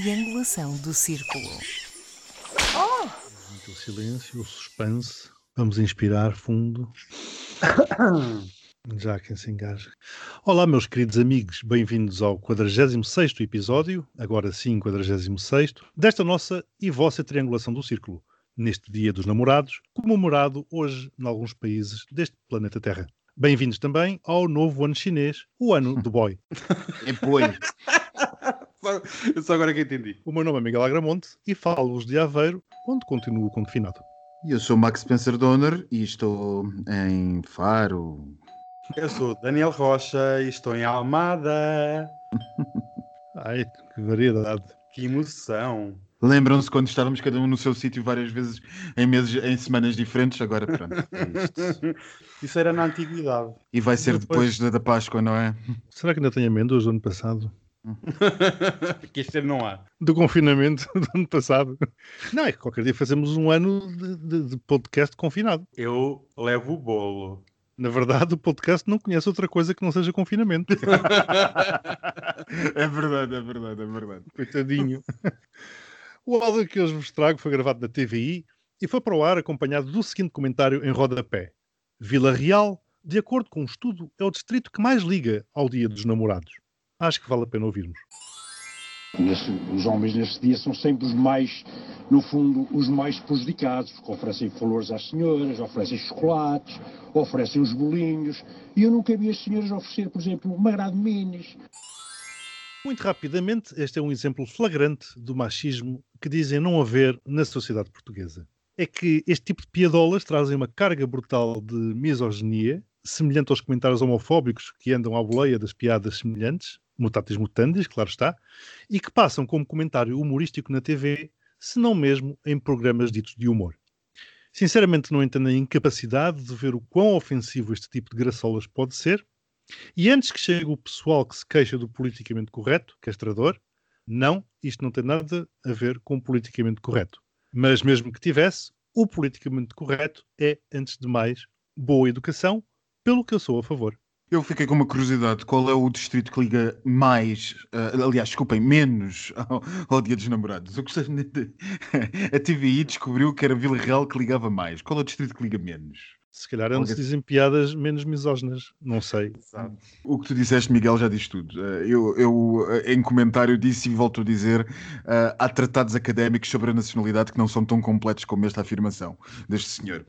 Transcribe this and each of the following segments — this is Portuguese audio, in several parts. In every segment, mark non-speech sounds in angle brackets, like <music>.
triangulação do círculo. Muito silêncio, o suspense. Vamos inspirar fundo. <coughs> Já quem se engaja. Olá, meus queridos amigos, bem-vindos ao 46 episódio, agora sim 46, desta nossa e vossa triangulação do círculo, neste Dia dos Namorados, comemorado hoje em alguns países deste planeta Terra. Bem-vindos também ao novo ano chinês, o ano do boy. <laughs> É boi. Só, agora que entendi. O meu nome é Miguel Agramonte e falo-vos de Aveiro, onde continuo confinado. E Eu sou Max Spencer Donner e estou em Faro. Eu sou Daniel Rocha e estou em Almada. <laughs> Ai, que variedade. Que emoção. Lembram-se quando estávamos cada um no seu sítio várias vezes em meses, em semanas diferentes? Agora pronto. é isto. <laughs> Isso era na antiguidade. E vai ser Depois- depois da, da Páscoa, não é? Será que ainda tem amêndoas do ano passado? <laughs> que este ano não há. Do confinamento <laughs> do ano passado? Não, é que qualquer dia fazemos um ano de, de- de podcast confinado. Eu levo o bolo. Na verdade, o podcast não conhece outra coisa que não seja confinamento. <laughs> É verdade, é verdade, é verdade. Coitadinho. O áudio que hoje vos trago foi gravado na TVI e foi para o ar acompanhado do seguinte comentário em rodapé. Vila Real, de acordo com um estudo, é o distrito que mais liga ao Dia dos Namorados. Acho que vale a pena ouvirmos. Nesse- os homens nesse dia são sempre os mais, no fundo, os mais prejudicados, porque oferecem flores às senhoras, oferecem chocolates, oferecem os bolinhos, e eu nunca vi as senhoras oferecer, por exemplo, uma grade de minis. Muito rapidamente, este é um exemplo flagrante do machismo que dizem não haver na sociedade portuguesa. É que este tipo de piadolas trazem uma carga brutal de misoginia, semelhante aos comentários homofóbicos que andam à boleia das piadas semelhantes, mutatis mutandis, claro está, e que passam como comentário humorístico na TV, se não mesmo em programas ditos de humor. Sinceramente, não entendo a incapacidade de ver o quão ofensivo este tipo de graçolas pode ser, e antes que chegue o pessoal que se queixa do politicamente correto, castrador, não, isto não tem nada a ver com o politicamente correto. Mas mesmo que tivesse, o politicamente correto é, antes de mais, boa educação, pelo que eu sou a favor. Eu fiquei com uma curiosidade. Qual é o distrito que liga mais, ah, aliás, desculpem, menos ao, ao Dia dos Namorados? Eu de... <laughs> A TVI descobriu que era Vila Real que ligava mais. Qual é o distrito que liga menos? Se calhar é onde se dizem piadas menos misóginas, não sei. Exato. O que tu disseste, Miguel, já diz tudo. Eh, Eu, eu, eh, em comentário, disse e volto a dizer: eh, há tratados académicos sobre a nacionalidade que não são tão completos como esta afirmação deste senhor.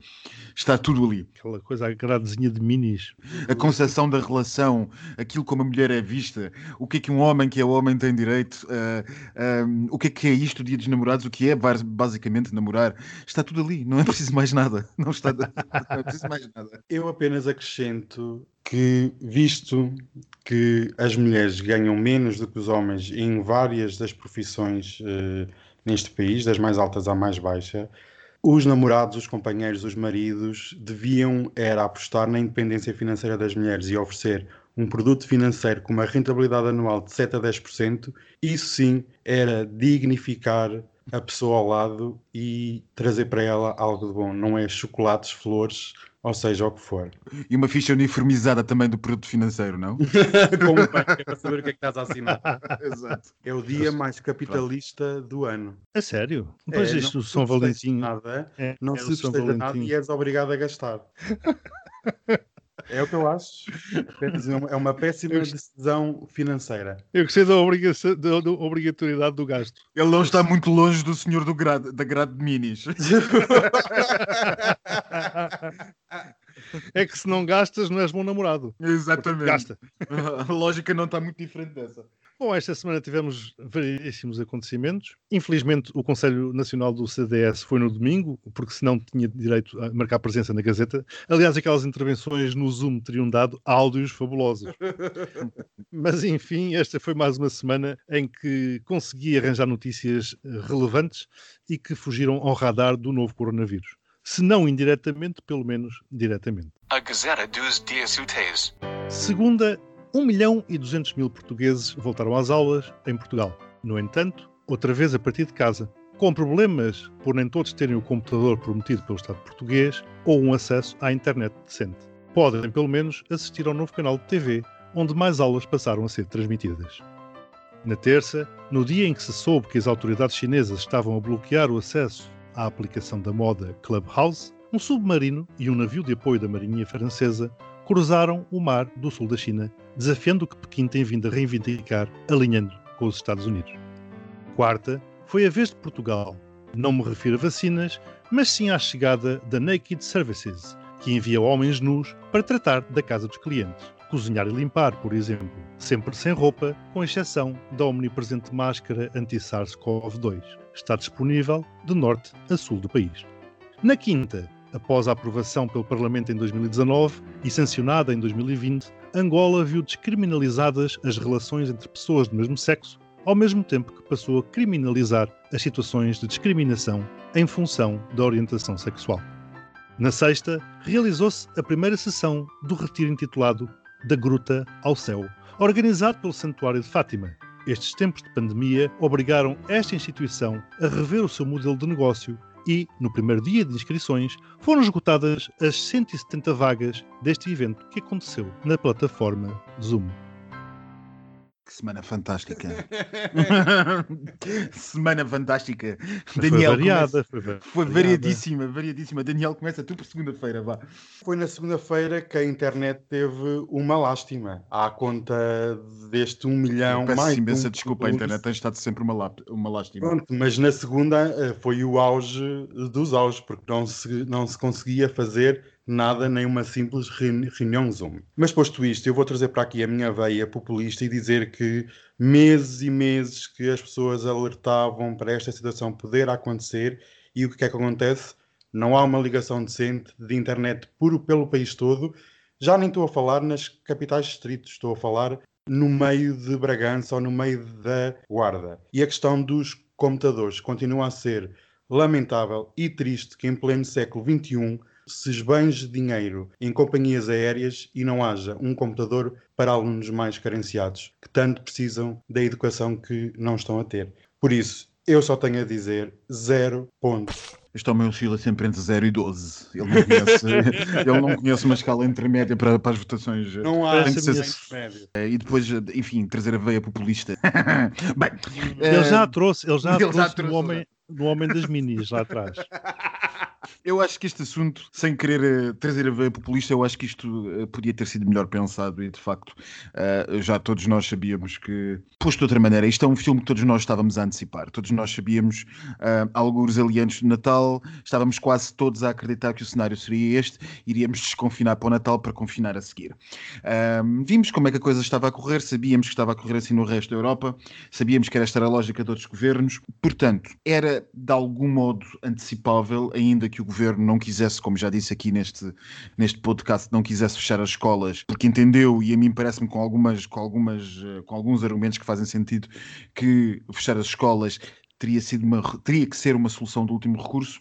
Está tudo ali. Aquela coisa, a gradezinha de minis. A concepção da relação, aquilo como a mulher é vista, o que é que um homem que é homem tem direito, eh, eh, o que é que é isto, o dia dos namorados, o que é bas- basicamente namorar. Está tudo ali, não é preciso mais nada. Não, está, não <laughs> é preciso mais <laughs> nada. Eu apenas acrescento que, visto que as mulheres ganham menos do que os homens em várias das profissões eh, neste país, das mais altas à mais baixa, os namorados, os companheiros, os maridos deviam era apostar na independência financeira das mulheres e oferecer um produto financeiro com uma rentabilidade anual de 7 a 10%, isso sim era dignificar a pessoa ao lado e trazer para ela algo de bom, não é chocolates, flores, ou seja, o que for. E uma ficha uniformizada também do produto financeiro, não? <laughs> Como é para saber o que é que estás a assinar. <laughs> Exato. É o dia mais capitalista do ano. A sério? Pois É, isto, São Valentim. Nada, É, não é se São festeja nada e és obrigado a gastar. <laughs> É o que eu acho. É uma péssima Eu- decisão financeira. Eu gostei da, obrigação- da- da obrigatoriedade do gasto. Ele não está muito longe do senhor do grade, da grade de minis. <laughs> <laughs> <laughs> É que se não gastas, não és bom namorado. Exatamente. Gasta. <laughs> A lógica não está muito diferente dessa. Bom, esta semana tivemos variedíssimos acontecimentos. Infelizmente, o Conselho Nacional do CDS foi no domingo, porque senão tinha direito a marcar presença na Gazeta. Aliás, aquelas intervenções no Zoom teriam dado áudios fabulosos. <laughs> Mas, enfim, esta foi mais uma semana em que consegui arranjar notícias relevantes e que fugiram ao radar do novo coronavírus. Se não indiretamente, pelo menos diretamente. A Gazeta dos Dias Úteis. Segunda, 1 milhão e 200 mil portugueses voltaram às aulas em Portugal. No entanto, outra vez a partir de casa, com problemas por nem todos terem o computador prometido pelo Estado português ou um acesso à internet decente. Podem, pelo menos, assistir ao novo canal de TV, onde mais aulas passaram a ser transmitidas. Na terça, no dia em que se soube que as autoridades chinesas estavam a bloquear o acesso à aplicação da moda Clubhouse, um submarino e um navio de apoio da Marinha Francesa cruzaram o mar do sul da China, desafiando o que Pequim tem vindo a reivindicar, alinhando com os Estados Unidos. Quarta, foi a vez de Portugal. Não me refiro a vacinas, mas sim à chegada da Naked Services, que envia homens nus para tratar da casa dos clientes. Cozinhar e limpar, por exemplo, sempre sem roupa, com exceção da omnipresente máscara anti-SARS-CoV-2. Está disponível de norte a sul do país. Na quinta, após a aprovação pelo Parlamento em 2019 e sancionada em 2020, Angola viu descriminalizadas as relações entre pessoas do mesmo sexo, ao mesmo tempo que passou a criminalizar as situações de discriminação em função da orientação sexual. Na sexta, realizou-se a primeira sessão do retiro intitulado Da Gruta ao Céu, organizado pelo Santuário de Fátima. Estes tempos de pandemia obrigaram esta instituição a rever o seu modelo de negócio e, no primeiro dia de inscrições, foram esgotadas as 170 vagas deste evento que aconteceu na plataforma Zoom. Que semana fantástica. <laughs> semana fantástica. Daniel, foi variada, começa- foi, va- foi variadíssima, variadíssima. Daniel, começa tu por segunda-feira, vá. Foi na segunda-feira que a internet teve uma lástima à conta deste um milhão Peço mais. imensa um desculpa, a internet tem estado sempre uma, láp- uma lástima. Pronto, mas na segunda eh, foi o auge dos auges, porque não se, não se conseguia fazer nada, nem uma simples reuni- reunião Zoom. Mas posto isto, eu vou trazer para aqui a minha veia populista e dizer que meses e meses que as pessoas alertavam para esta situação poder acontecer e o que é que acontece? Não há uma ligação decente de internet puro pelo país todo. Já nem estou a falar nas capitais distritos, estou a falar no meio de Bragança ou no meio da Guarda. E a questão dos computadores continua a ser lamentável e triste que em pleno século XXI se esbanje dinheiro em companhias aéreas e não haja um computador para alunos mais carenciados, que tanto precisam da educação que não estão a ter. Por isso, eu só tenho a dizer zero pontos. Este homem oscila sempre entre 0 e 12. Ele não conhece, <laughs> ele não conhece uma escala intermédia para, para as votações. Não há Parece a minha- intermédio. Eh, E depois, enfim, trazer a veia populista. <laughs> Bem, Ele já a eh, trouxe, ele já ele já trouxe, trouxe, no, homem, no homem das minis lá atrás. <laughs> Eu acho que este assunto, sem querer eh, trazer a veia populista, eu acho que isto eh, podia ter sido melhor pensado e de facto eh, já todos nós sabíamos que, posto de outra maneira, isto é um filme que todos nós estávamos a antecipar. Todos nós sabíamos, uh, alguns ali antes do Natal, estávamos quase todos a acreditar que o cenário seria este, iríamos desconfinar para o Natal para confinar a seguir. Ahm, vimos como é que a coisa estava a correr, sabíamos que estava a correr assim no resto da Europa, sabíamos que era esta era a lógica de outros governos, portanto, era de algum modo antecipável, ainda que o governo não quisesse, como já disse aqui neste, neste podcast, não quisesse fechar as escolas, porque entendeu, e a mim parece-me com, algumas, com, algumas, eh, com alguns argumentos que fazem sentido, que fechar as escolas teria, sido uma, teria que ser uma solução de último recurso.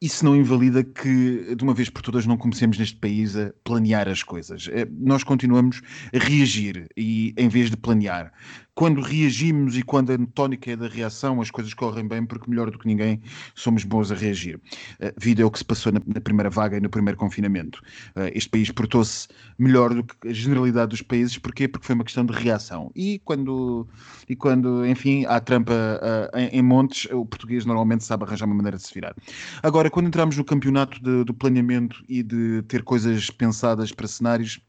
Isso não invalida que, de uma vez por todas, não comecemos neste país a planear as coisas. Eh, Nós continuamos a reagir e, em vez de planear. Quando reagimos e quando a tónica é da reação, as coisas correm bem porque, melhor do que ninguém, somos bons a reagir. Uh, vida é o que se passou na, na primeira vaga e no primeiro confinamento. Uh, este país portou-se melhor do que a generalidade dos países. Porquê? Porque foi uma questão de reação. E quando, e quando enfim, há trampa uh, em, em montes, o português normalmente sabe arranjar uma maneira de se virar. Agora, quando entramos no campeonato do planeamento e de ter coisas pensadas para cenários,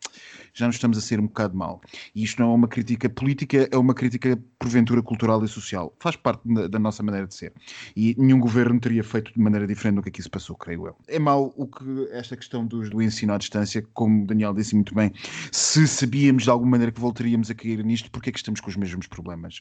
já nos estamos a ser um bocado mal. E isto não é uma crítica política, é uma crítica, porventura, cultural e social. Faz parte da, da nossa maneira de ser. E nenhum governo teria feito de maneira diferente do que aqui se passou, creio eu. É mau o que esta questão do, do ensino à distância, como Daniel disse muito bem, se sabíamos de alguma maneira que voltaríamos a cair nisto, porque é que estamos com os mesmos problemas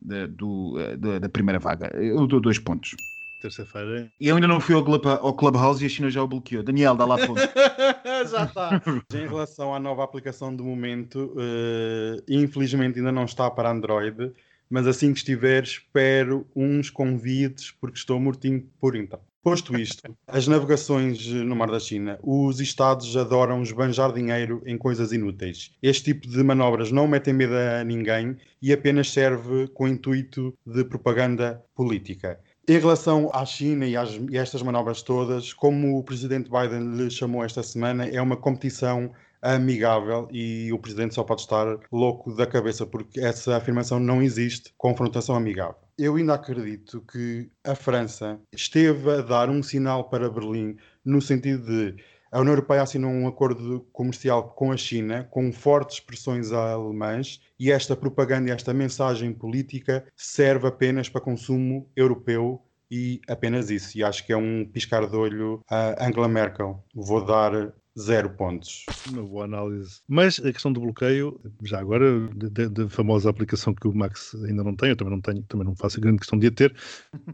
da- do, da, da primeira vaga? Eu dou dois pontos. Terça-feira. E eu ainda não fui ao, Club, ao Clubhouse e a China já o bloqueou. Daniel, dá lá ponto. <laughs> Já está. em relação à nova aplicação do momento, eh, infelizmente ainda não está para Android, mas assim que estiver, espero uns convites, porque estou mortinho por então. Posto isto, as navegações no Mar da China, os Estados adoram esbanjar dinheiro em coisas inúteis. Este tipo de manobras não metem medo a ninguém e apenas serve com o intuito de propaganda política. Em relação à China e, às, e a estas manobras todas, como o presidente Biden lhe chamou esta semana, é uma competição amigável e o presidente só pode estar louco da cabeça porque essa afirmação não existe, confrontação amigável. Eu ainda acredito que a França esteve a dar um sinal para Berlim no sentido de a União Europeia assinou um acordo comercial com a China, com fortes pressões alemãs, e esta propaganda esta mensagem política serve apenas para consumo europeu e apenas isso. E acho que é um piscar de olho a Angela Merkel. Vou dar zero pontos. Uma boa análise. Mas a questão do bloqueio, já agora, da famosa aplicação que o Max ainda não tem, eu também não tenho, também não faço grande questão de a ter,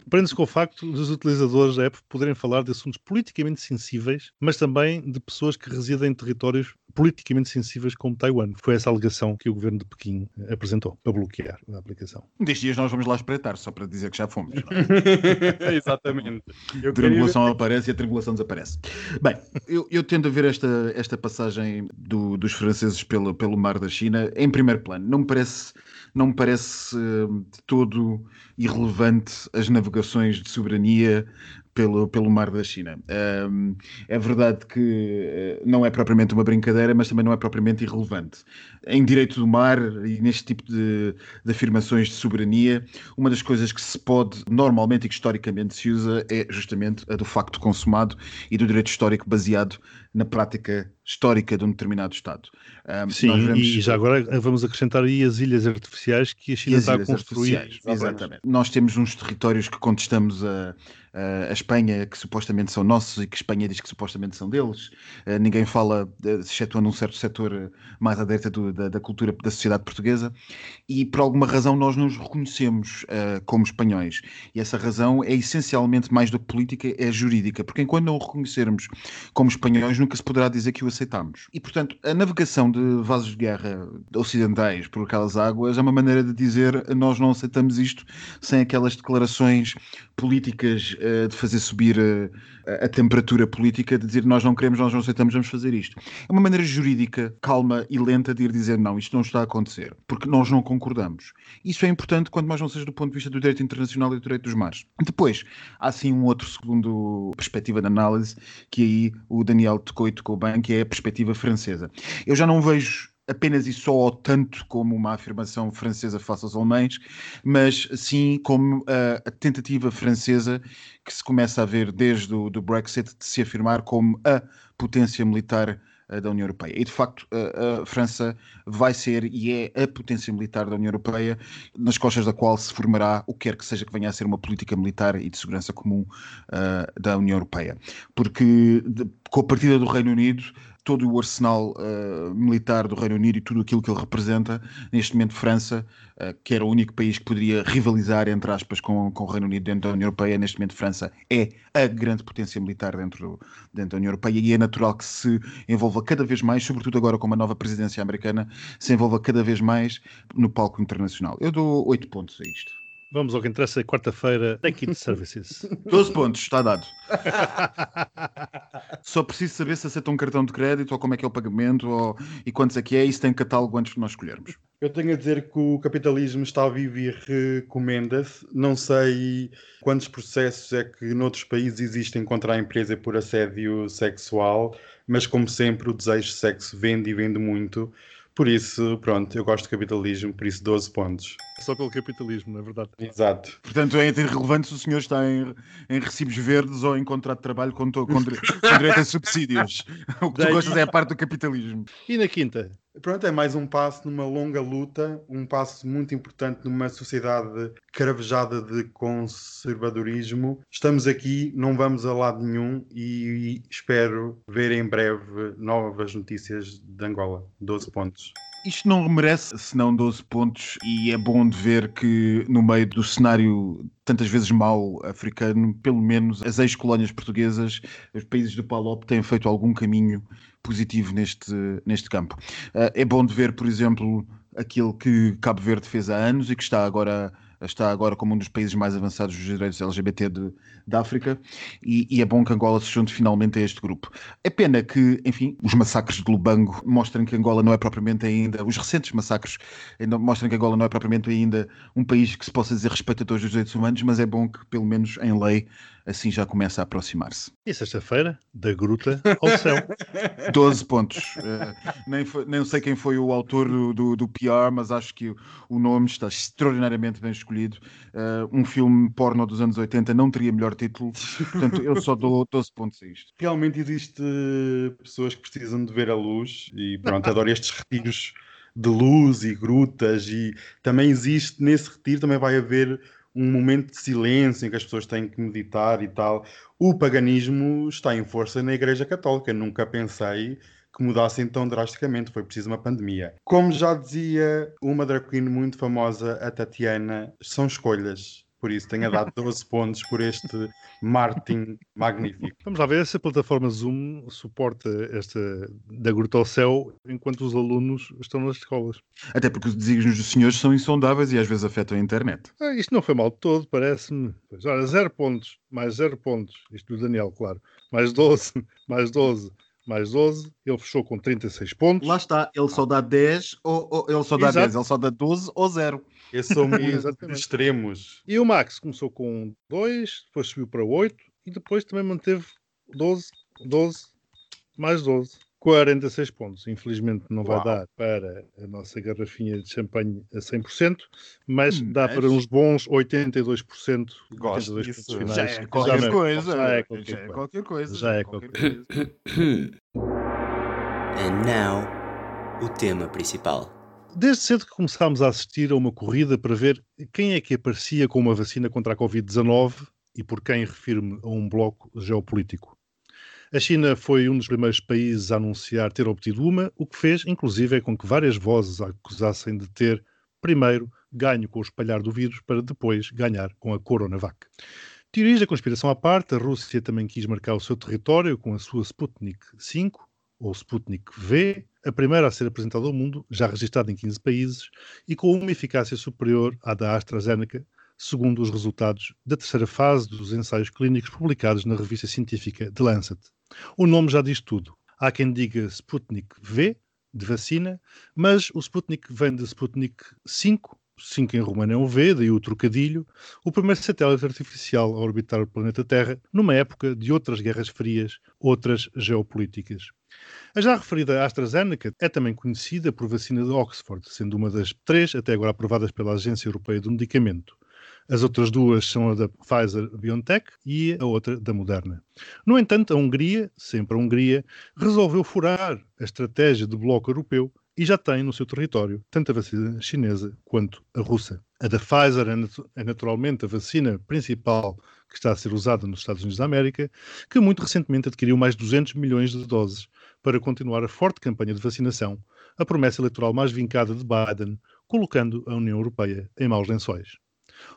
prende-se com o facto dos utilizadores da app poderem falar de assuntos politicamente sensíveis, mas também de pessoas que residem em territórios politicamente sensíveis como Taiwan. Foi essa alegação que o governo de Pequim apresentou para bloquear a aplicação. Um destes dias nós vamos lá espreitar, só para dizer que já fomos. É? <laughs> <laughs> Exatamente. a triangulação queria... aparece e a triangulação desaparece. Bem, eu, eu tendo a ver esta, esta passagem do, dos franceses pelo, pelo mar da China em primeiro plano. Não me parece, não me parece uh, de todo irrelevante as navegações de soberania pelo, pelo mar da China. Um, é verdade que eh, não é propriamente uma brincadeira, mas também não é propriamente irrelevante. Em direito do mar e neste tipo de, de afirmações de soberania, uma das coisas que se pode, normalmente e que historicamente se usa, é justamente a do facto consumado e do direito histórico baseado na prática histórica de um determinado Estado. Um, Sim, vemos... e já agora vamos acrescentar aí as ilhas artificiais que a China está a construir. Exatamente. Nós temos uns territórios que contestamos a, a Espanha, que supostamente são nossos e que a Espanha diz que supostamente são deles. Uh, ninguém fala, excetuando um certo setor mais à direita do, da, da, cultura da sociedade portuguesa, e por alguma razão nós nos reconhecemos uh, como espanhóis. E essa razão é essencialmente mais do que política, é jurídica, porque enquanto não o reconhecermos como espanhóis, nunca se poderá dizer que o aceitamos. E, portanto, a navegação de vasos de guerra ocidentais por aquelas águas é uma maneira de dizer nós não aceitamos isto sem aquelas declarações políticas uh, de fazer subir a, a, temperatura política, de dizer nós não queremos, nós não aceitamos, vamos fazer isto. É uma maneira jurídica, calma e lenta de ir dizer não, isto não está a acontecer, porque nós não concordamos. Isso é importante quanto mais não seja do ponto de vista do direito internacional e do direito dos mares. Depois, há sim um outro segundo perspectiva de análise, que aí o Daniel tocou e tocou bem, que é a perspectiva francesa. Eu já não vejo apenas e só tanto como uma afirmação francesa face aos alemães, mas sim como a, a tentativa francesa que se começa a ver desde o Brexit de se afirmar como a potência militar eh, da União Europeia. E de facto, a, a, França vai ser e é a potência militar da União Europeia, nas costas da qual se formará o que quer que seja que venha a ser uma política militar e de segurança comum uh, da União Europeia. Porque de, com a partida do Reino Unido, todo o arsenal uh, militar do Reino Unido e tudo aquilo que ele representa, neste momento França, uh, que era o único país que poderia rivalizar, entre aspas, com, com o Reino Unido dentro da União Europeia, neste momento França é a grande potência militar dentro, dentro da União Europeia e é natural que se envolva cada vez mais, sobretudo agora com uma nova presidência americana, se envolva cada vez mais no palco internacional. Eu dou oito pontos a isto. Vamos ao que interessa, quarta-feira, Naked Services. <laughs> 12 pontos, está dado. <laughs> Só preciso saber se aceita um cartão de crédito ou como é que é o pagamento ou, e quantos é que é se tem catálogo antes de nós escolhermos. Eu tenho a dizer que o capitalismo está vivo e recomenda-se. Não sei quantos processos é que noutros países existem contra a empresa por assédio sexual, mas como sempre o desejo de sexo vende e vende muito. Por isso, pronto, eu gosto de capitalismo, por isso 12 pontos. Só pelo capitalismo, não é verdade? Exato. Portanto, é irrelevante se o senhor está em, em recibos verdes ou em contrato de trabalho com, com, <laughs> com direito a subsídios. O que tu Daí... gostas é a parte do capitalismo. E na quinta? Pronto, é mais um passo numa longa luta, um passo muito importante numa sociedade caravejada de conservadorismo. Estamos aqui, não vamos a lado nenhum e espero ver em breve novas notícias de Angola. 12 pontos. Isto não merece senão 12 pontos e é bom de ver que no meio do cenário tantas vezes mau africano, pelo menos as ex-colónias portuguesas, os países do PALOP têm feito algum caminho positivo neste, neste campo. Uh, é bom de ver, por exemplo, aquilo que Cabo Verde fez há anos e que está agora está agora como um dos países mais avançados dos direitos LGBT de, da África e, e, é bom que Angola se junte finalmente a este grupo. É pena que, enfim, os massacres de Lubango mostrem que Angola não é propriamente ainda, os recentes massacres mostram que Angola não é propriamente ainda um país que se possa dizer respeitador dos direitos humanos, mas é bom que, pelo menos em lei, assim já começa a aproximar-se. E sexta-feira, da gruta ao céu. <laughs> 12 pontos. Uh, nem, foi, nem sei quem foi o autor do, do, do, PR, mas acho que o nome está extraordinariamente bem escolhido. Uh, um filme porno dos anos 80 não teria melhor título, portanto eu só dou 12 pontos a isto. Realmente existe pessoas que precisam de ver a luz e pronto, adoro estes retiros de luz e grutas e também existe nesse retiro também vai haver um momento de silêncio em que as pessoas têm que meditar e tal. O paganismo está em força na Igreja Católica. Nunca pensei que mudassem tão drasticamente. Foi preciso uma pandemia. Como já dizia uma drag queen muito famosa, a Tatiana, são escolhas. Por isso tenha dado 12 pontos por este marketing magnífico. Vamos lá ver se a plataforma Zoom suporta esta da gruta ao céu enquanto os alunos estão nas escolas. Até porque os desígnios dos senhores são insondáveis e às vezes afetam a internet. Ah, isto não foi mal de todo, parece-me. Ora, zero pontos, mais zero pontos. Isto do Daniel, claro. Mais 12, <laughs> mais 12 mais 12, ele fechou com 36 pontos. Lá está, ele só dá 10 ou, ou ele só dá Exato. 10, ele só dá 12 ou 0. Esses são muito extremos. E o Max começou com 2, depois subiu para 8 e depois também manteve 12, 12, mais 12. 46 pontos. Infelizmente não vai Uau. dar para a nossa garrafinha de champanhe a 100%, mas hum, dá mas... para uns bons 82%. Gosto 82 disso. Finais, já é qualquer já coisa. Já é qualquer, já é qualquer coisa. Já é qualquer coisa. And now, o tema principal. Desde cedo que começámos a assistir a uma corrida para ver quem é que aparecia com uma vacina contra a Covid-19 e por quem refiro-me a um bloco geopolítico. A China foi um dos primeiros países a anunciar ter obtido uma, o que fez, inclusive, é com que várias vozes a acusassem de ter, primeiro, ganho com o espalhar do vírus para depois ganhar com a Coronavac. Teorias da conspiração à parte, a Rússia também quis marcar o seu território com a sua Sputnik 5, ou Sputnik V, a primeira a ser apresentada ao mundo, já registrada em 15 países e com uma eficácia superior à da AstraZeneca, segundo os resultados da terceira fase dos ensaios clínicos publicados na revista científica The Lancet. O nome já diz tudo. Há quem diga Sputnik V, de vacina, mas o Sputnik vem de Sputnik 5, 5 em romano é um V, daí o trocadilho, o primeiro satélite artificial a orbitar o planeta Terra, numa época de outras guerras frias, outras geopolíticas. A já referida AstraZeneca é também conhecida por vacina de Oxford, sendo uma das três até agora aprovadas pela Agência Europeia do Medicamento. As outras duas são a da Pfizer BioNTech e a outra da Moderna. No entanto, a Hungria, sempre a Hungria, resolveu furar a estratégia do bloco europeu e já tem no seu território tanto a vacina chinesa quanto a russa. A da Pfizer é, é naturalmente a vacina principal que está a ser usada nos Estados Unidos da América, que muito recentemente adquiriu mais 200 milhões de doses para continuar a forte campanha de vacinação, a promessa eleitoral mais vincada de Biden, colocando a União Europeia em maus lençóis.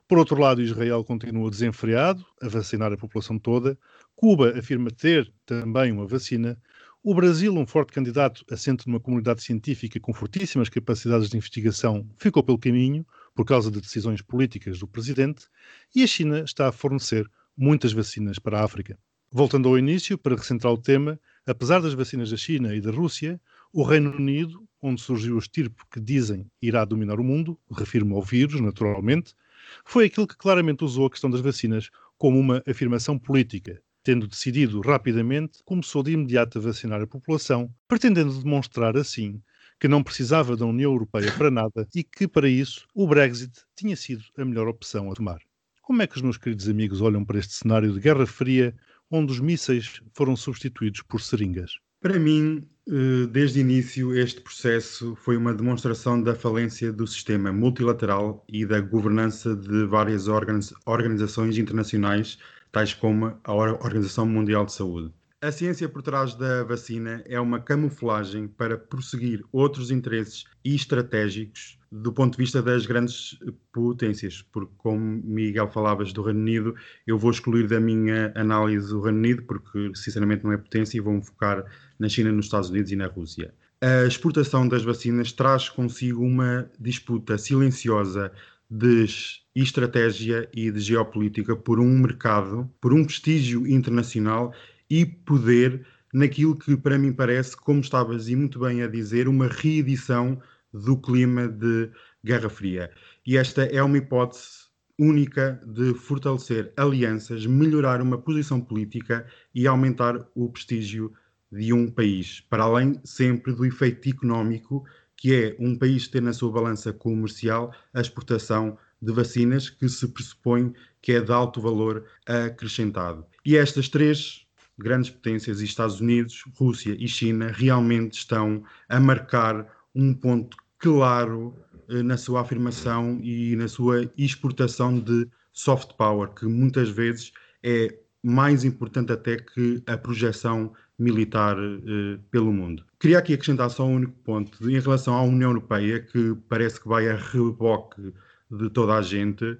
Por outro lado, Israel continua desenfreado a vacinar a população toda, Cuba afirma ter também uma vacina, o Brasil, um forte candidato assente numa comunidade científica com fortíssimas capacidades de investigação, ficou pelo caminho por causa de decisões políticas do presidente, e a China está a fornecer muitas vacinas para a África. Voltando ao início, para recentrar o tema, apesar das vacinas da China e da Rússia, o Reino Unido, onde surgiu o estirpe que dizem irá dominar o mundo, refiro-me ao vírus, naturalmente, foi aquilo que claramente usou a questão das vacinas como uma afirmação política. Tendo decidido rapidamente, começou de imediato a vacinar a população, pretendendo demonstrar assim que não precisava da União Europeia para nada e que, para isso, o Brexit tinha sido a melhor opção a tomar. Como é que os meus queridos amigos olham para este cenário de Guerra Fria onde os mísseis foram substituídos por seringas? Para mim, eh, desde o início, este processo foi uma demonstração da falência do sistema multilateral e da governança de várias organizações internacionais, tais como a Organização Mundial de Saúde. A ciência por trás da vacina é uma camuflagem para prosseguir outros interesses e estratégicos do ponto de vista das grandes potências, porque como Miguel falavas do Reino Unido, eu vou excluir da minha análise o Reino Unido, porque sinceramente não é potência e vou-me focar na China, nos Estados Unidos e na Rússia. A exportação das vacinas traz consigo uma disputa silenciosa de estratégia e de geopolítica por um mercado, por um prestígio internacional e poder naquilo que para mim parece, como estavas e muito bem a dizer, uma reedição do clima de Guerra Fria. E esta é uma hipótese única de fortalecer alianças, melhorar uma posição política e aumentar o prestígio de um país, para além sempre do efeito económico, que é um país ter na sua balança comercial a exportação de vacinas que se pressupõe que é de alto valor acrescentado. E estas três grandes potências, Estados Unidos, Rússia e China, realmente estão a marcar um ponto claro eh, na sua afirmação e na sua exportação de soft power, que muitas vezes é mais importante até que a projeção militar eh, pelo mundo. Queria aqui acrescentar só um único ponto em relação à União Europeia, que parece que vai a reboque de toda a gente.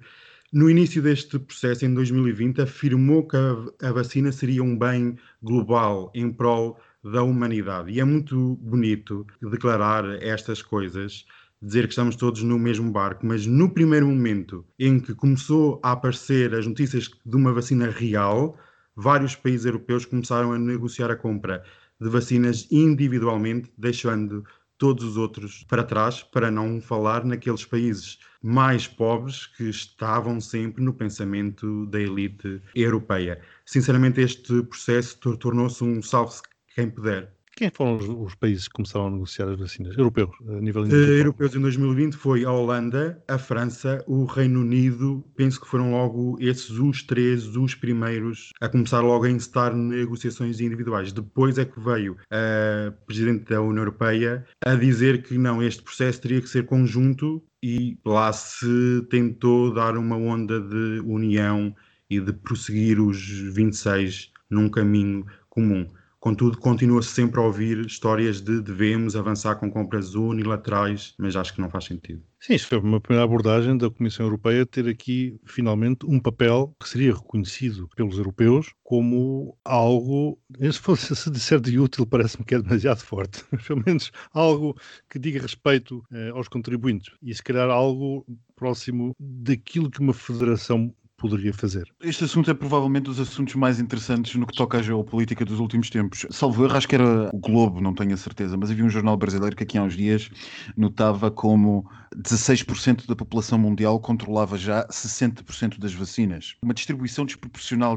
No início deste processo, em 2020, afirmou que a, a vacina seria um bem global em prol da humanidade. E é muito bonito declarar estas coisas, dizer que estamos todos no mesmo barco, mas no primeiro momento em que começou a aparecer as notícias de uma vacina real, vários países europeus começaram a negociar a compra de vacinas individualmente, deixando todos os outros para trás, para não falar naqueles países mais pobres que estavam sempre no pensamento da elite europeia. Sinceramente, este processo tornou-se um salve-se quem puder. Quem foram os, os, países que começaram a negociar as vacinas? Europeus, a nível uh, Europeus em 2020 foi a Holanda, a França, o Reino Unido. Penso que foram logo esses os três, os primeiros a começar logo a encetar negociações individuais. Depois é que veio a Presidente da União Europeia a dizer que não, este processo teria que ser conjunto e lá se tentou dar uma onda de união e de prosseguir os 26 num caminho comum. Contudo, continua-se sempre a ouvir histórias de devemos avançar com compras unilaterais, mas acho que não faz sentido. Sim, isto foi uma primeira abordagem da Comissão Europeia ter aqui, finalmente, um papel que seria reconhecido pelos europeus como algo, se fosse se disser de útil, parece-me que é demasiado forte, <laughs> mas pelo menos algo que diga respeito eh, aos contribuintes e se calhar algo próximo daquilo que uma federação poderia fazer. Este assunto é provavelmente dos assuntos mais interessantes no que toca à geopolítica dos últimos tempos. Salvo erro, acho que era o Globo, não tenho a certeza, mas havia um jornal brasileiro que aqui há uns dias notava como 16% da população mundial controlava já 60% das vacinas. Uma distribuição desproporcional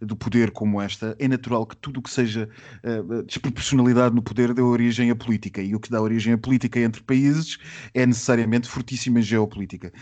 do poder como esta, é natural que tudo o que seja uh, desproporcionalidade no poder dê origem à política. E o que dá origem à política entre países é necessariamente fortíssima geopolítica.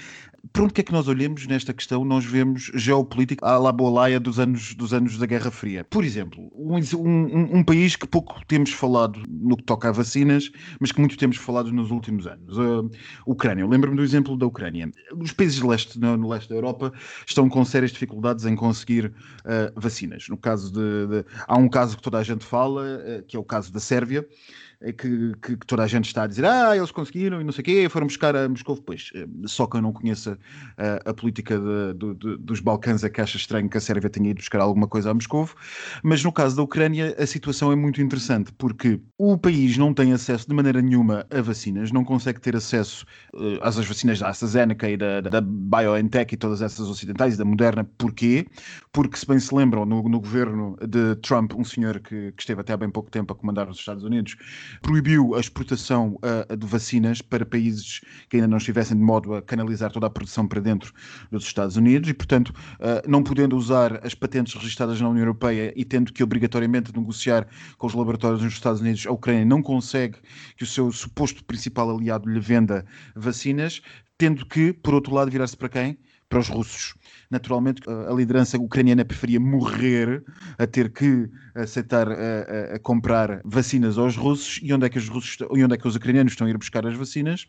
Por onde é que nós olhemos nesta questão? Nós vemos geopolítica à la bolaia dos anos, dos anos da Guerra Fria. Por exemplo, um, um, um, país que pouco temos falado no que toca a vacinas, mas que muito temos falado nos últimos anos. Uh, Ucrânia. Eu lembro-me do exemplo da Ucrânia. Os países leste, no, no, leste da Europa estão com sérias dificuldades em conseguir uh, vacinas. No caso de, de, Há um caso que toda a gente fala, uh, que é o caso da Sérvia que, que, que, toda a gente está a dizer ah, eles conseguiram e não sei o quê, foram buscar a Moscou depois. Eh, só que eu não conheço a, a política de, dos Balcãs é que acha estranho que a Sérvia tenha ido buscar alguma coisa a Moscou, mas no caso da Ucrânia a situação é muito interessante porque o país não tem acesso de maneira nenhuma a vacinas, não consegue ter acesso uh, às vacinas da AstraZeneca e da, da, BioNTech e todas essas ocidentais e da Moderna. Porquê? Porque, se bem se lembram, no, no governo de Trump, um senhor que, que esteve até há bem pouco tempo a comandar os Estados Unidos, proibiu a exportação uh, de vacinas para países que ainda não estivessem de modo a canalizar toda a produção para dentro dos Estados Unidos e, portanto, uh, não podendo usar as patentes registradas na União Europeia e tendo que obrigatoriamente negociar com os laboratórios nos Estados Unidos, a Ucrânia não consegue que o seu suposto principal aliado lhe venda vacinas, tendo que, por outro lado, virar-se para quem? para os russos. Naturalmente, a liderança ucraniana preferia morrer a ter que aceitar a, a, comprar vacinas aos russos. E onde é que os russos e onde é que os ucranianos estão a ir buscar as vacinas?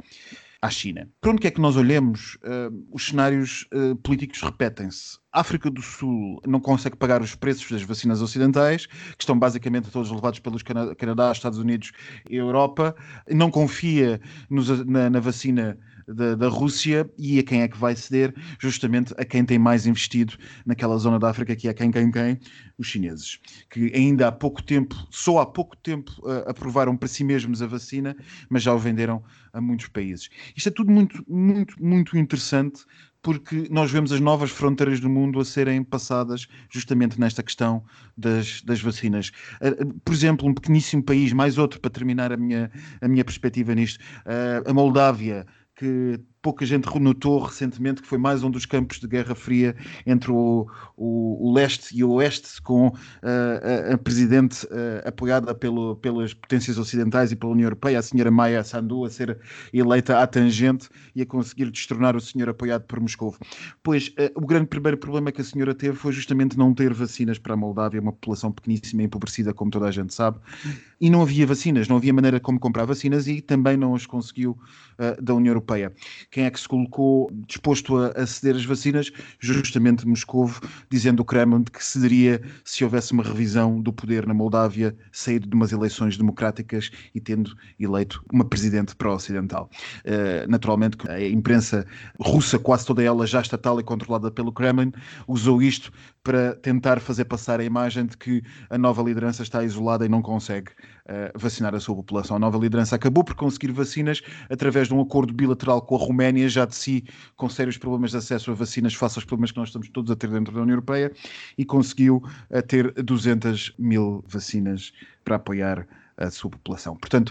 À China. Para onde quer que nós olhemos, uh, os cenários uh, políticos repetem-se. A África do Sul não consegue pagar os preços das vacinas ocidentais, que estão basicamente todos levados pelos Canadá, Estados Unidos e Europa. Não confia nos, na, na vacina da, da, Rússia e a quem é que vai ceder? Justamente a quem tem mais investido naquela zona da África, que é quem, quem, quem? Os chineses, que ainda há pouco tempo, só há pouco tempo, uh, aprovaram para si mesmos a vacina, mas já o venderam a muitos países. Isto é tudo muito, muito, muito interessante porque nós vemos as novas fronteiras do mundo a serem passadas justamente nesta questão das, das vacinas. Uh, por exemplo, um pequeníssimo país, mais outro para terminar a minha, a minha perspectiva nisto, a Moldávia, que pouca gente notou recentemente que foi mais um dos campos de guerra fria entre o, o, o leste e o oeste, com uh, a, a, presidente uh, apoiada pelo, pelas potências ocidentais e pela União Europeia, a senhora Maia Sandu, a ser eleita à tangente e a conseguir destronar o senhor apoiado por Moscou. Pois uh, o grande primeiro problema que a senhora teve foi justamente não ter vacinas para a Moldávia, uma população pequeníssima e empobrecida, como toda a gente sabe, e não havia vacinas, não havia maneira como comprar vacinas e também não as conseguiu da União Europeia quem é que se colocou disposto a, a ceder as vacinas? Justamente Moscou, dizendo o Kremlin que cederia se houvesse uma revisão do poder na Moldávia, saído de umas eleições democráticas e tendo eleito uma presidente pró-ocidental. Uh, naturalmente, a imprensa russa, quase toda ela já estatal e controlada pelo Kremlin, usou isto para tentar fazer passar a imagem de que a nova liderança está isolada e não consegue uh, vacinar a sua população. A nova liderança acabou por conseguir vacinas através de um acordo bilateral com a Roménia, já de si com sérios problemas de acesso a vacinas face aos problemas que nós estamos todos a ter dentro da União Europeia, e conseguiu uh, ter 200 mil vacinas para apoiar a sua população. Portanto,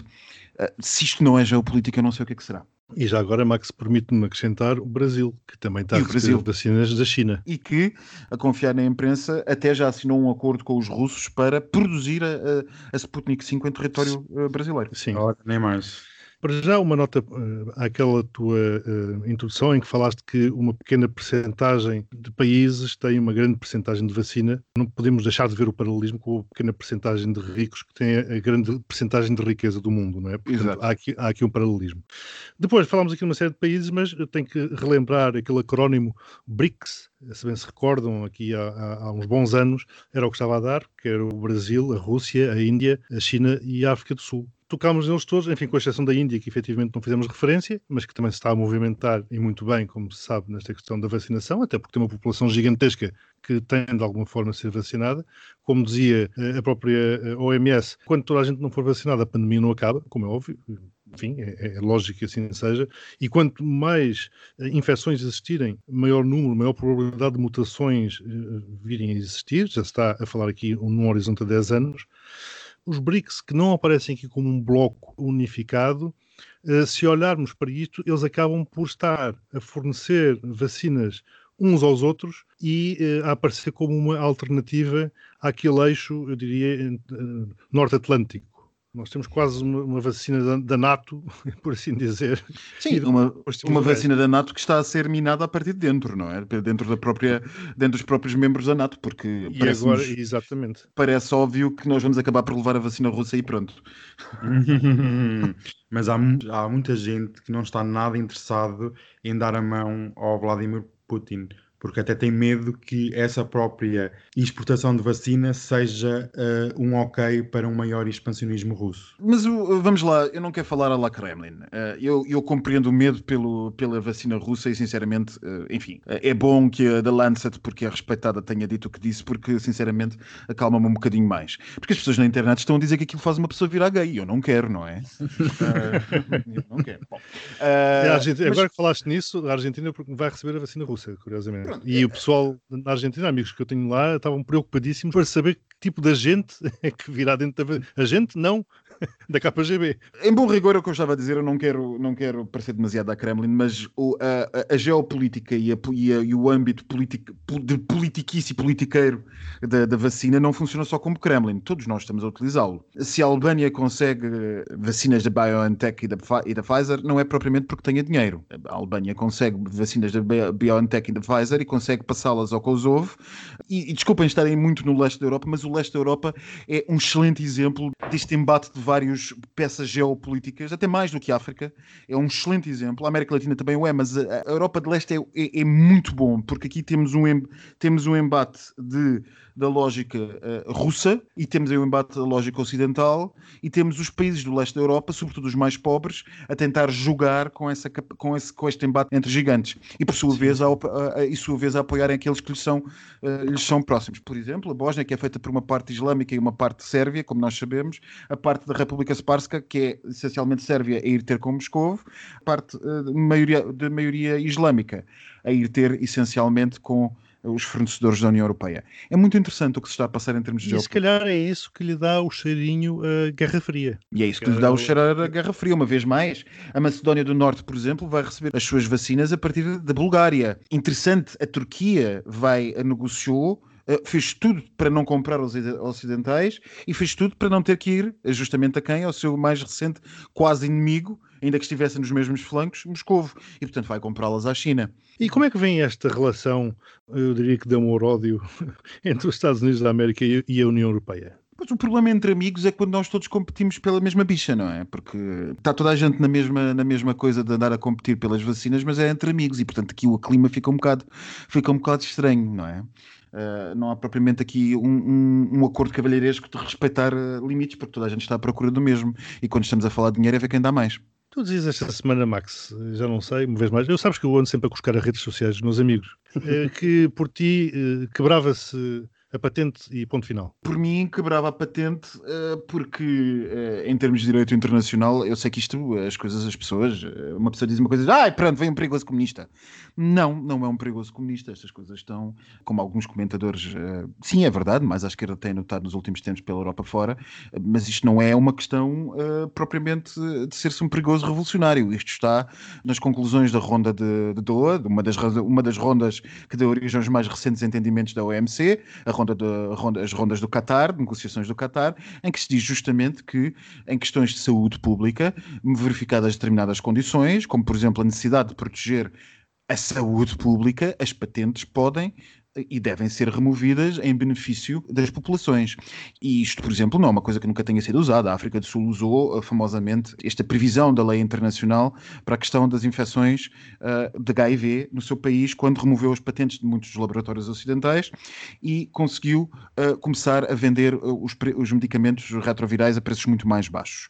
uh, se isto não é geopolítica, não sei o que é que será. E já agora, Max, permite-me acrescentar o Brasil, que também está E a receber vacinas da China. e que, a confiar na imprensa, até já assinou um acordo com os russos para produzir a, a, Sputnik 5 em território eh, brasileiro. Sim. Ora, nem mais. Para já, uma nota uh, àquela tua uh, introdução em que falaste que uma pequena percentagem de países tem uma grande percentagem de vacina. Não podemos deixar de ver o paralelismo com a pequena percentagem de ricos que tem a grande percentagem de riqueza do mundo, não é? Portanto, Exato. há aqui, há aqui um paralelismo. Depois, falámos aqui de uma série de países, mas eu tenho que relembrar aquele acrónimo BRICS, se bem se recordam, aqui há, há- há uns bons anos, era o que estava a dar, que era o Brasil, a Rússia, a Índia, a China e a África do Sul. Tocámos neles todos, enfim, com exceção da Índia, que efetivamente não fizemos referência, mas que também se está a movimentar e muito bem, como se sabe, nesta questão da vacinação, até porque tem uma população gigantesca que tem de alguma forma de ser vacinada. Como dizia eh, a própria eh, OMS, quando toda a gente não for vacinada, a pandemia não acaba, como é óbvio, enfim, é, é lógico que assim seja, e quanto mais eh, infecções existirem, maior número, maior probabilidade de mutações virem a existir, já se está a falar aqui num horizonte de 10 anos. Os BRICS, que não aparecem aqui como um bloco unificado, eh, se olharmos para isto, eles acabam por estar a fornecer vacinas uns aos outros e eh, a aparecer como uma alternativa àquele eixo, eu diria, eh, norte-atlântico. Nós temos quase uma, uma vacina da, da NATO, <laughs> por assim dizer. Sim, uma, uma vacina da NATO que está a ser minada a partir de dentro, não é? Dentro, da própria, dentro dos próprios membros da NATO, porque E parece, agora, exatamente. parece óbvio que nós vamos acabar por levar a vacina russa e pronto. <laughs> Mas há, há muita gente que não está nada interessado em dar a mão ao Vladimir Putin, porque até tem medo que essa própria exportação de vacina seja eh, um ok para um maior expansionismo russo. Mas o- vamos lá, eu não quero falar a la Kremlin. Eh, eu, eu compreendo o medo pelo, pela vacina russa e, sinceramente, enfim, é bom que a The Lancet, porque é respeitada, tenha dito o que disse, porque, sinceramente, acalma-me um bocadinho mais. Porque as pessoas na internet estão a dizer que aquilo faz uma pessoa virar gay. Eu não quero, não é? <laughs> Eu não quero. Bom, a Argentina- mas- Agora que falaste nisso, a Argentina vai receber a vacina russa, curiosamente. Pronto, e é- o pessoal na Argentina, amigos que eu tenho lá, estavam preocupadíssimos para saber que tipo de agente <laughs> é que virá dentro da va- Agente? Não, <laughs> da KGB. Em bom rigor, é o que eu estava a dizer, eu não quero, não quero parecer demasiado à Kremlin, mas o- a, a- geopolítica e, a e a- e o âmbito político, pol- de politiquice e politiqueiro da, da vacina não funciona só como Kremlin, todos nós estamos a utilizá-lo. Se a Albânia consegue eh, vacinas da BioNTech e da, e da Pfizer, não é propriamente porque tenha dinheiro. A Albânia consegue vacinas da Bi- BioNTech e da Pfizer e consegue passá-las ao Kosovo. E, e desculpem estarem muito no leste da Europa, mas o leste da Europa é um excelente exemplo deste embate de várias peças geopolíticas, até mais do que a África. É um excelente exemplo. A América Latina também o é, mas a Europa de Leste é, é- é muito bom, porque aqui temos um, em- temos um embate de, da lógica eh, russa e temos aí um embate da lógica ocidental e temos os países do leste da Europa, sobretudo os mais pobres, a tentar jogar com, essa, com, esse, com este embate entre gigantes e, por sua vez, a, a, a, e sua vez, a apoiarem aqueles que lhes são, eh, lhes são próximos. Por exemplo, a Bósnia, que é feita por uma parte islâmica e uma parte sérvia, como nós sabemos, a parte da República Spárska, que é essencialmente Sérvia, a ir ter com Moscovo, parte uh, de, maioria, de maioria islâmica, a ir ter essencialmente com os fornecedores da União Europeia. É muito interessante o que se está a passar em termos de E se calhar é isso que lhe dá o cheirinho a Guerra Fria. E é isso que lhe dá o cheirar a Guerra Fria. Uma vez mais, a Macedónia do Norte, por exemplo, vai receber as suas vacinas a partir da Bulgária. Interessante, a Turquia vai negociou fez tudo para não comprar os ocidentais e fez tudo para não ter que ir justamente a quem? Ao seu mais recente quase inimigo, ainda que estivesse nos mesmos flancos, Moscovo. E portanto vai comprá-las à China. E como é que vem esta relação, eu diria que de amor-ódio, <laughs> entre os Estados Unidos da América e a União Europeia? Pois o problema entre amigos é quando nós todos competimos pela mesma bicha, não é? Porque está toda a gente na mesma, na mesma coisa de andar a competir pelas vacinas, mas é entre amigos e portanto aqui o clima fica um bocado, fica um bocado estranho, não é? Uh, não há propriamente aqui um, um, um, acordo cavalheiresco de respeitar uh, limites, porque toda a gente está à procura do mesmo. E quando estamos a falar de dinheiro é ver quem dá mais. Tu dizes esta semana, Max, já não sei, uma vez mais, eu sabes que eu ando sempre a buscar as redes sociais dos meus amigos, <laughs> eh, que por ti quebrava-se a patente e ponto final. Por mim, quebrava a patente uh, porque, uh, em termos de direito internacional, eu sei que isto, as coisas, as pessoas, uma pessoa diz uma coisa, ah, pronto, vem um perigoso comunista. Não, não é um perigoso comunista. Estas coisas estão, como alguns comentadores, sim, é verdade, mas à esquerda tem notado nos últimos tempos pela Europa fora, mas isto não é uma questão propriamente de ser-se um perigoso revolucionário. Isto está nas conclusões da ronda de, de Doha, uma das, uma das rondas que deu origem aos mais recentes entendimentos da OMC, a ronda de, ronda, as rondas do Qatar, negociações do Qatar, em que se diz justamente que, em questões de saúde pública, verificadas determinadas condições, como por exemplo a necessidade de proteger a saúde pública, as patentes podem e devem ser removidas em benefício das populações. E isto, por exemplo, não é uma coisa que nunca tenha sido usada. A África do Sul usou uh, famosamente esta previsão da lei internacional para a questão das infecções uh, de HIV no seu país, quando removeu as patentes de muitos laboratórios ocidentais e conseguiu uh, começar a vender os, os, medicamentos retrovirais a preços muito mais baixos.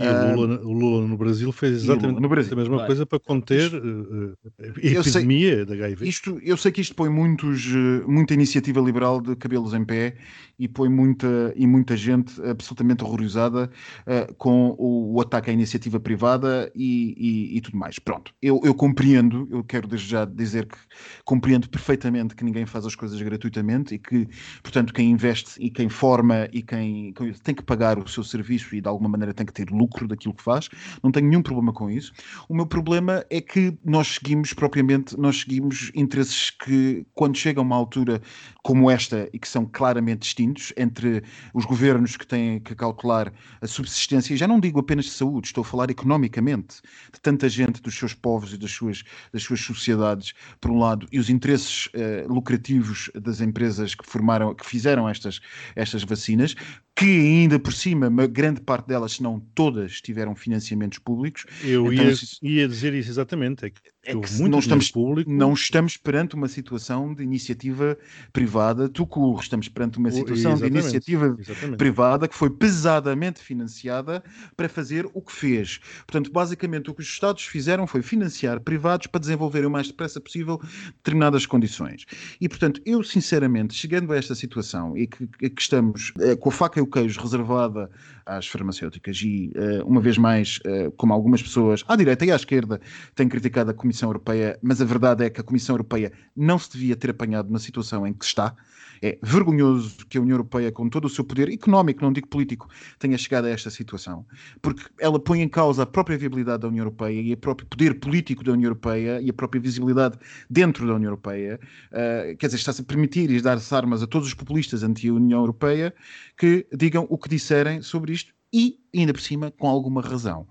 E o Lula, o Lula no Brasil fez exatamente Brasil, a mesma coisa para conter isto, a epidemia sei, da HIV. Isto, eu sei que isto põe muitos muita iniciativa liberal de cabelos em pé e põe muita, e muita gente absolutamente horrorizada uh, com o, o, ataque à iniciativa privada e, e, e tudo mais. Pronto, eu, eu, compreendo, eu quero desde já dizer que compreendo perfeitamente que ninguém faz as coisas gratuitamente e que, portanto, quem investe e quem forma e quem, quem tem que pagar o seu serviço e de alguma maneira tem que ter lucro daquilo que faz, não tenho nenhum problema com isso. O meu problema é que nós seguimos propriamente, nós seguimos interesses que, quando chegam a uma altura como esta e que são claramente distintos entre os governos que têm que calcular a subsistência, já não digo apenas de saúde, estou a falar economicamente, de tanta gente, dos seus povos e das suas, das suas sociedades, por um lado, e os interesses uh, lucrativos das empresas que formaram, que fizeram estas, estas vacinas, que ainda por cima, uma grande parte delas, se não todas, tiveram financiamentos públicos. Eu então, ia, ia dizer isso exatamente, é que é que muito não estamos, público. não estamos perante uma situação de iniciativa privada tucur, estamos perante uma situação de iniciativa exatamente. privada que foi pesadamente financiada para fazer o que fez. Portanto, basicamente o que os Estados fizeram foi financiar privados para desenvolverem o mais depressa possível determinadas condições. E, portanto, eu sinceramente, chegando a esta situação e que, que estamos é, com a faca e o queijo reservada às farmacêuticas e, uh, uma vez mais, uh, como algumas pessoas à direita e à esquerda têm criticado a Comissão Europeia, mas a verdade é que a Comissão Europeia não se devia ter apanhado na situação em que está. É vergonhoso que a União Europeia, com todo o seu poder económico, não digo político, tenha chegado a esta situação, porque ela põe em causa a própria viabilidade da União Europeia e o próprio poder político da União Europeia e a própria visibilidade dentro da União Europeia. Uh, quer dizer, está-se a permitir e dar-se armas a todos os populistas anti a União Europeia que digam o que disserem sobre isto e, ainda por cima, com alguma razão.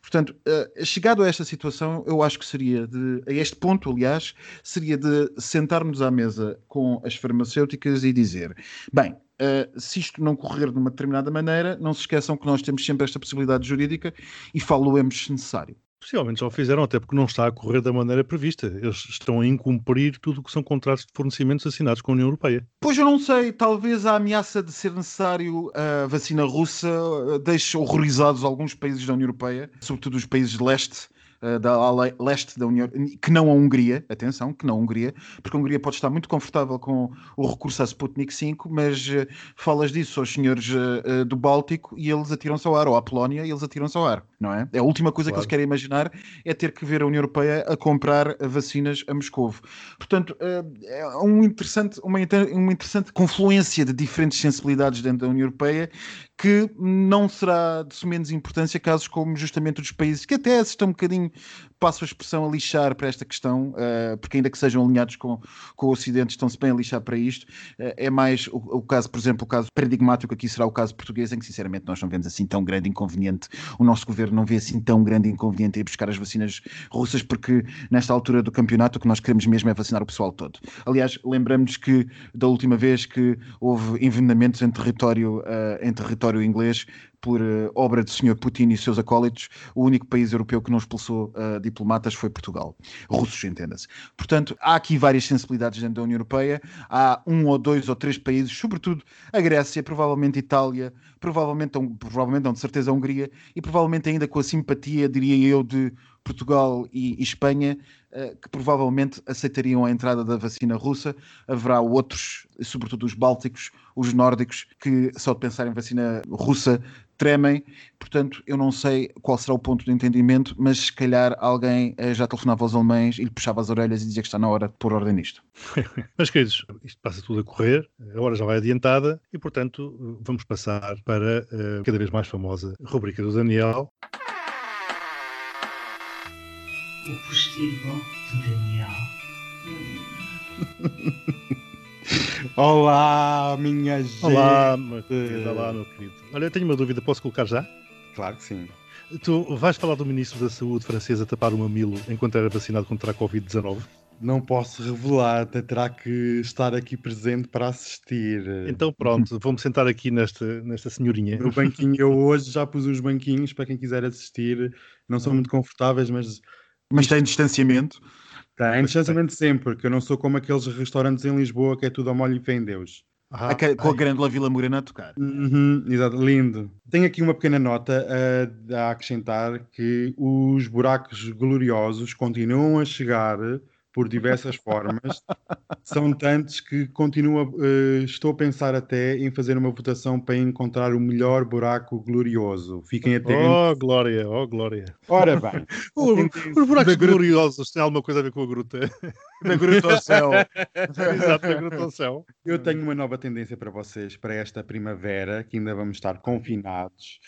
Portanto, uh, chegado a esta situação, eu acho que seria de, a este ponto, aliás, seria de sentarmos à mesa com as farmacêuticas e dizer: bem, uh, se isto não correr de uma determinada maneira, não se esqueçam que nós temos sempre esta possibilidade jurídica e falo-emos se necessário. Possivelmente já o fizeram, até porque não está a correr da maneira prevista. Eles estão a incumprir tudo o que são contratos de fornecimentos assinados com a União Europeia. Pois eu não sei, talvez a ameaça de ser necessário a vacina russa deixe horrorizados alguns países da União Europeia, sobretudo os países de leste, uh, da ala leste da União, que não a Hungria, atenção, que não a Hungria, porque a Hungria pode estar muito confortável com o recurso à Sputnik 5, mas uh, falas disso aos senhores uh, do Báltico e eles atiram-se ao ar, ou à Polónia e eles atiram-se ao ar, não é? É a última coisa claro. que eles querem imaginar é ter que ver a União Europeia a comprar vacinas a Moscou. Portanto, é um interessante, uma, uma interessante confluência de diferentes sensibilidades dentro da União Europeia que não será de menos importância casos como justamente os países que até estão um bocadinho, passo a expressão, a lixar para esta questão, uh, porque ainda que sejam alinhados com, com o Ocidente, estão-se bem a lixar para isto. Uh, é mais o, o, caso, por exemplo, o caso paradigmático aqui será o caso português, em que sinceramente nós não vemos assim tão grande inconveniente, o nosso governo não vê assim tão grande inconveniente ir buscar as vacinas russas, porque nesta altura do campeonato o que nós queremos mesmo é vacinar o pessoal todo. Aliás, lembramos que da última vez que houve envenenamentos em território, uh, em território inglês por uh, obra do Sr. Putin e seus acólitos, o único país europeu que não expulsou uh, diplomatas foi Portugal. Russos, entenda-se. Portanto, há aqui várias sensibilidades dentro da União Europeia. Há um ou dois ou três países, sobretudo a Grécia, provavelmente Itália, provavelmente, provavelmente não, de certeza a Hungria, e provavelmente ainda com a simpatia, diria eu, de Portugal e, e Espanha, uh, que provavelmente aceitariam a entrada da vacina russa. Haverá outros, sobretudo os bálticos, os nórdicos, que só de pensar em vacina russa tremem. Portanto, eu não sei qual será o ponto de entendimento, mas se calhar alguém uh, já telefonava aos alemães e lhe puxava as orelhas e dizia que está na hora de pôr ordem nisto. <laughs> mas, queridos, isto passa tudo a correr, a hora já vai adiantada e, portanto, vamos passar para a cada vez mais famosa rubrica do Daniel. O postigo de Daniel. <laughs> Olá, minha gente. Olá, meu querido. Olá, meu querido. Olha, eu tenho uma dúvida, posso colocar já? Claro que sim. Tu vais falar do Ministro da Saúde francês a tapar o mamilo enquanto era vacinado contra a Covid-19? Não posso revelar, terá que estar aqui presente para assistir. Então pronto, vou-me sentar aqui nesta, nesta senhorinha. No banquinho, eu hoje já pus os banquinhos para quem quiser assistir. Não são muito confortáveis, mas mas tem distanciamento? Tem distanciamento sempre, porque eu não sou como aqueles restaurantes em Lisboa que é tudo ao molho e fé em Deus. Ah, com a grande Vila Morena a tocar. Uhum, exato, lindo. Tenho aqui uma pequena nota a, a acrescentar que os buracos gloriosos continuam a chegar por diversas formas. São tantos que continua, uh, estou a pensar até em fazer uma votação para encontrar o melhor buraco glorioso. Fiquem atentos. Oh, glória, oh, glória. Ora bem. <laughs> os buracos gloriosos têm alguma coisa a ver com a gruta. <laughs> Da gruta ao céu. <laughs> Exato, da gruta ao céu. Eu tenho uma nova tendência para vocês, para esta primavera, que ainda vamos estar confinados.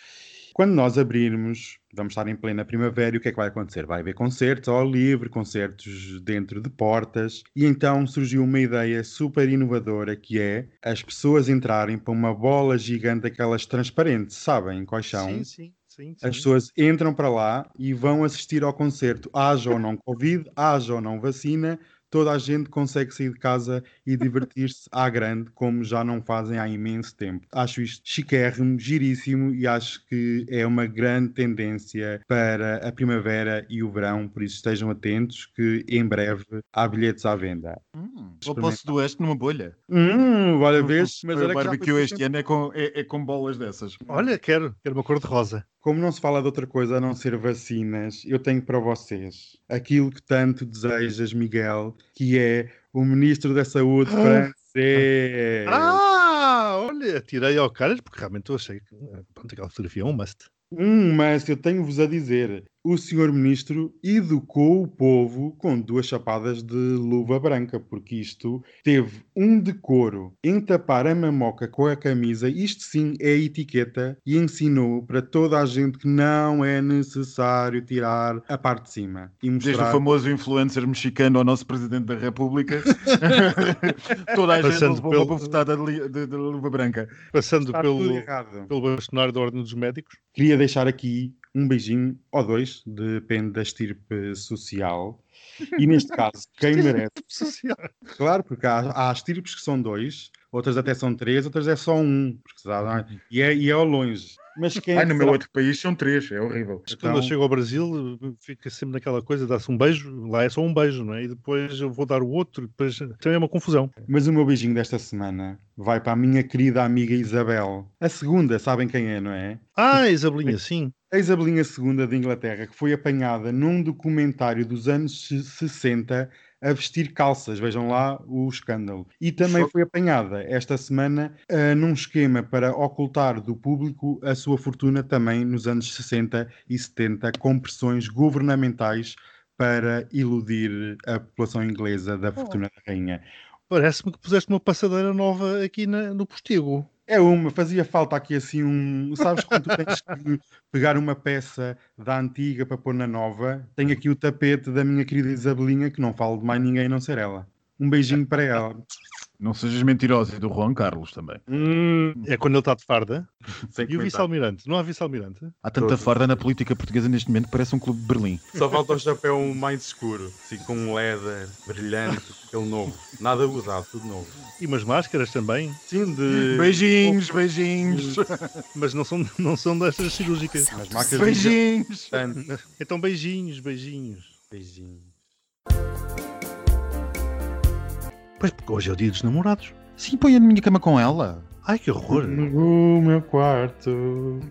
Quando nós abrirmos, vamos estar em plena primavera e o que é que vai acontecer? Vai haver concertos ao livre, concertos dentro de portas, e então surgiu uma ideia super inovadora que é as pessoas entrarem para uma bola gigante, aquelas transparentes, sabem quais são? Sim, sim. Sim, sim. As pessoas entram para lá e vão assistir ao concerto, haja ou não Covid, haja ou não vacina, toda a gente consegue sair de casa e <laughs> divertir-se à grande, como já não fazem há imenso tempo. Acho isto chiquérrimo, giríssimo e acho que é uma grande tendência para a primavera e o verão, por isso estejam atentos que em breve há bilhetes à venda. Hum, o Poço do Oeste numa bolha. Hum, olha, vês? Mas o barbecue este ano é com, é, é com bolas dessas. Olha, quero, quero uma cor de rosa. Como não se fala de outra coisa a não ser vacinas, eu tenho para vocês aquilo que tanto desejas, Miguel, que é o Ministro da Saúde ah. francês. Ah, olha, tirei ao caras porque realmente eu achei que pronto, aquela fotografia é um must. Um must, eu tenho-vos a dizer o senhor ministro educou o povo com duas chapadas de luva branca, porque isto teve um decoro em tapar a mamoca com a camisa, isto sim é etiqueta, e ensinou para toda a gente que não é necessário tirar a parte de cima. E mostrar... Desde o famoso influencer mexicano ao nosso Presidente da República, <laughs> toda a Passando gente levou pelo... uma bofetada de, de, de, luva branca. Passando pelo, pelo bastonário da Ordem dos Médicos. Queria deixar aqui um beijinho ou dois, depende da estirpe social. E neste caso, <laughs> quem merece. Social. Claro, porque há, há estirpes que são dois, outras até são três, outras é só um. Porque, e, é, e é ao longe. Mas quem Ai, no meu outro país são três, é horrível. Então... Quando eu chego ao Brasil, fica sempre naquela coisa, dá-se um beijo, lá é só um beijo, não é? E depois eu vou dar o outro, depois também é uma confusão. Mas o meu beijinho desta semana vai para a minha querida amiga Isabel. A segunda, sabem quem é, não é? Ah, Isabelinha, sim. A Isabelinha II de Inglaterra, que foi apanhada num documentário dos anos 60 a vestir calças, vejam lá o escândalo. E também foi apanhada esta semana ah, num esquema para ocultar do público a sua fortuna também nos anos 60 e 70, com pressões governamentais para iludir a população inglesa da fortuna da rainha. Parece-me que puseste uma passadeira nova aqui na- no postigo. É uma, fazia falta aqui assim um. Sabes quando tu tens que <laughs> pegar uma peça da antiga para pôr na nova? Tenho aqui o tapete da minha querida Isabelinha, que não falo de mais ninguém a não ser ela. Um beijinho para ela. Não sejas mentirosa e do Juan Carlos também. É quando ele está de farda. <laughs> Sem E o vice-almirante? Não há vice-almirante? Há tanta Todos. farda na política portuguesa neste momento, parece um clube de Berlim. Só falta o chapéu mais escuro, assim com um leather brilhante, aquele novo. Nada usado, tudo novo. E umas máscaras também, Sim, de. Beijinhos, beijinhos, <laughs> mas não são, não são destas cirúrgicas. As marcas beijinhos. de Então beijinhos, beijinhos. Beijinho. Pois porque hoje é o dia dos namorados. Sim, põe a minha cama com ela. Ai que horror. No meu quarto. <laughs>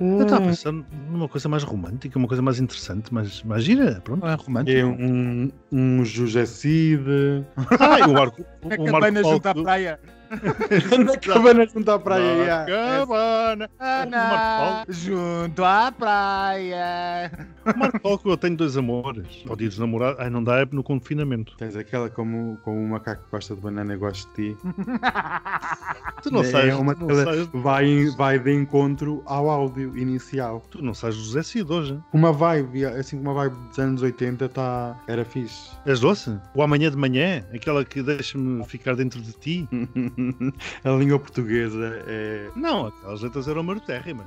Eu estava pensar numa coisa mais romântica, uma coisa mais interessante, mas, gira, pronto. Não é romântico. É um, um Jujacide. <laughs> Ai, o Marco, A o cabana Marco junto à Paulo- praia. <laughs> Na cabana junto à praia. Na cabana. O Marco junto à praia. O Marco que eu tenho dois amores. Ao dia dos namorados. Ai, não dá, é no confinamento. Tens aquela como, como o macaco que gosta de banana e gosta de ti. <laughs> Tu não É sais, uma tu não sais, Vai, vai de encontro ao áudio inicial. tu não do José Cid hoje. Uma vibe, assim como uma vibe dos anos 80 tá, era fixe. És doce? O amanhã de manhã, aquela que deixa-me ficar dentro de ti. <laughs> A língua portuguesa é. Não, aquelas letras eram marotérrimas.